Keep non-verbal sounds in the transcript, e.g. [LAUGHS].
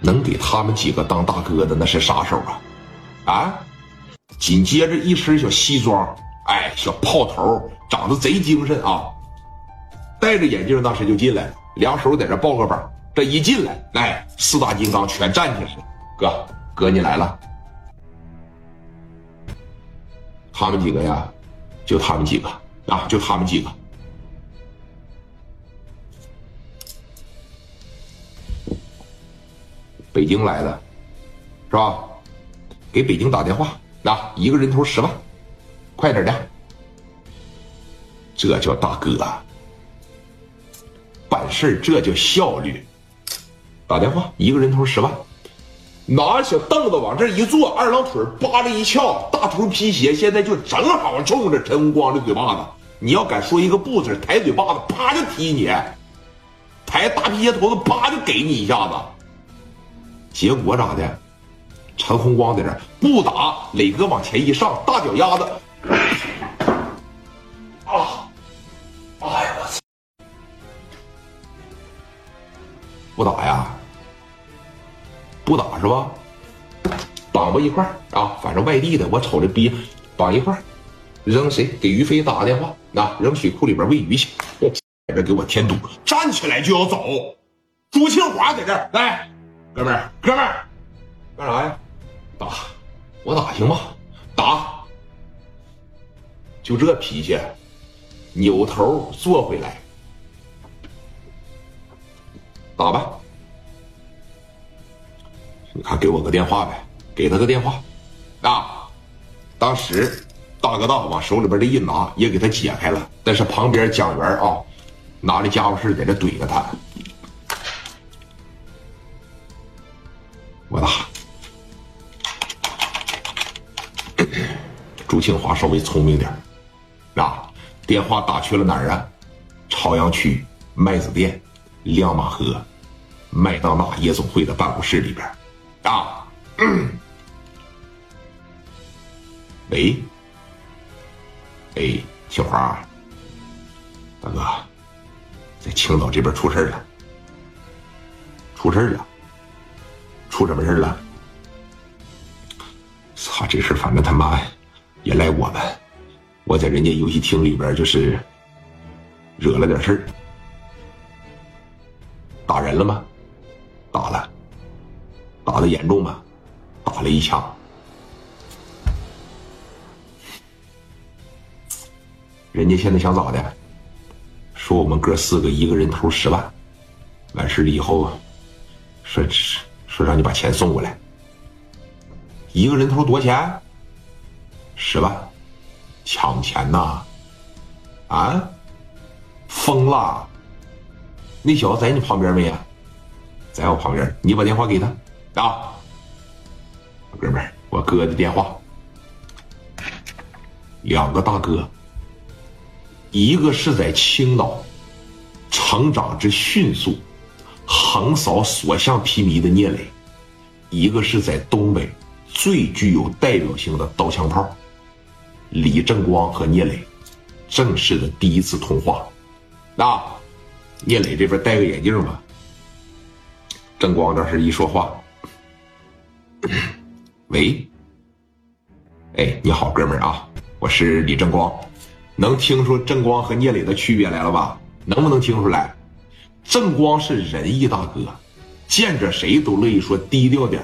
能给他们几个当大哥的那是啥手啊？啊！紧接着一身小西装，哎，小炮头，长得贼精神啊！戴着眼镜，当时就进来，两手在这抱个膀。这一进来，哎，四大金刚全站起来了。哥，哥你来了。他们几个呀，就他们几个啊，就他们几个。北京来的，是吧？给北京打电话，啊，一个人头十万，快点的。这叫大哥，办事这叫效率。打电话，一个人头十万，拿小凳子往这一坐，二郎腿扒着一翘，大头皮鞋，现在就正好冲着陈红光的嘴巴子。你要敢说一个不字，抬嘴巴子，啪就踢你；抬大皮鞋头子，啪就给你一下子。结果咋的？陈红光在这不打，磊哥往前一上，大脚丫子，啊！哎呀我操！不打呀？不打是吧？绑吧一块啊！反正外地的，我瞅着逼绑一块扔谁？给于飞打个电话，那扔水库里边喂鱼去。在 [LAUGHS] 这给我添堵，站起来就要走。朱庆华在这儿来。哥们儿，哥们儿，干啥呀？打，我打行吗？打，就这脾气，扭头坐回来，打吧。你看，给我个电话呗，给他个电话。啊，当时大哥大往手里边这一拿，也给他解开了。但是旁边蒋元啊，拿着家伙事在这怼着他。我打，朱庆华稍微聪明点啊，电话打去了哪儿啊？朝阳区麦子店亮马河麦当娜夜总会的办公室里边啊。喂，哎，庆华，大哥，在青岛这边出事了，出事了。出什么事了？操，这事反正他妈也赖我们。我在人家游戏厅里边就是惹了点事儿，打人了吗？打了，打的严重吗？打了一枪。人家现在想咋的？说我们哥四个一个人头十万，完事了以后说是。说让你把钱送过来，一个人头多少钱？十万，抢钱呐！啊，疯了！那小子在你旁边没呀？在我旁边，你把电话给他啊，哥们儿，我哥的电话，两个大哥，一个是在青岛，成长之迅速。横扫所向披靡的聂磊，一个是在东北最具有代表性的刀枪炮，李正光和聂磊正式的第一次通话。那聂磊这边戴个眼镜吧，正光这是一说话，[COUGHS] 喂，哎，你好，哥们儿啊，我是李正光，能听出正光和聂磊的区别来了吧？能不能听出来？正光是仁义大哥，见着谁都乐意说低调点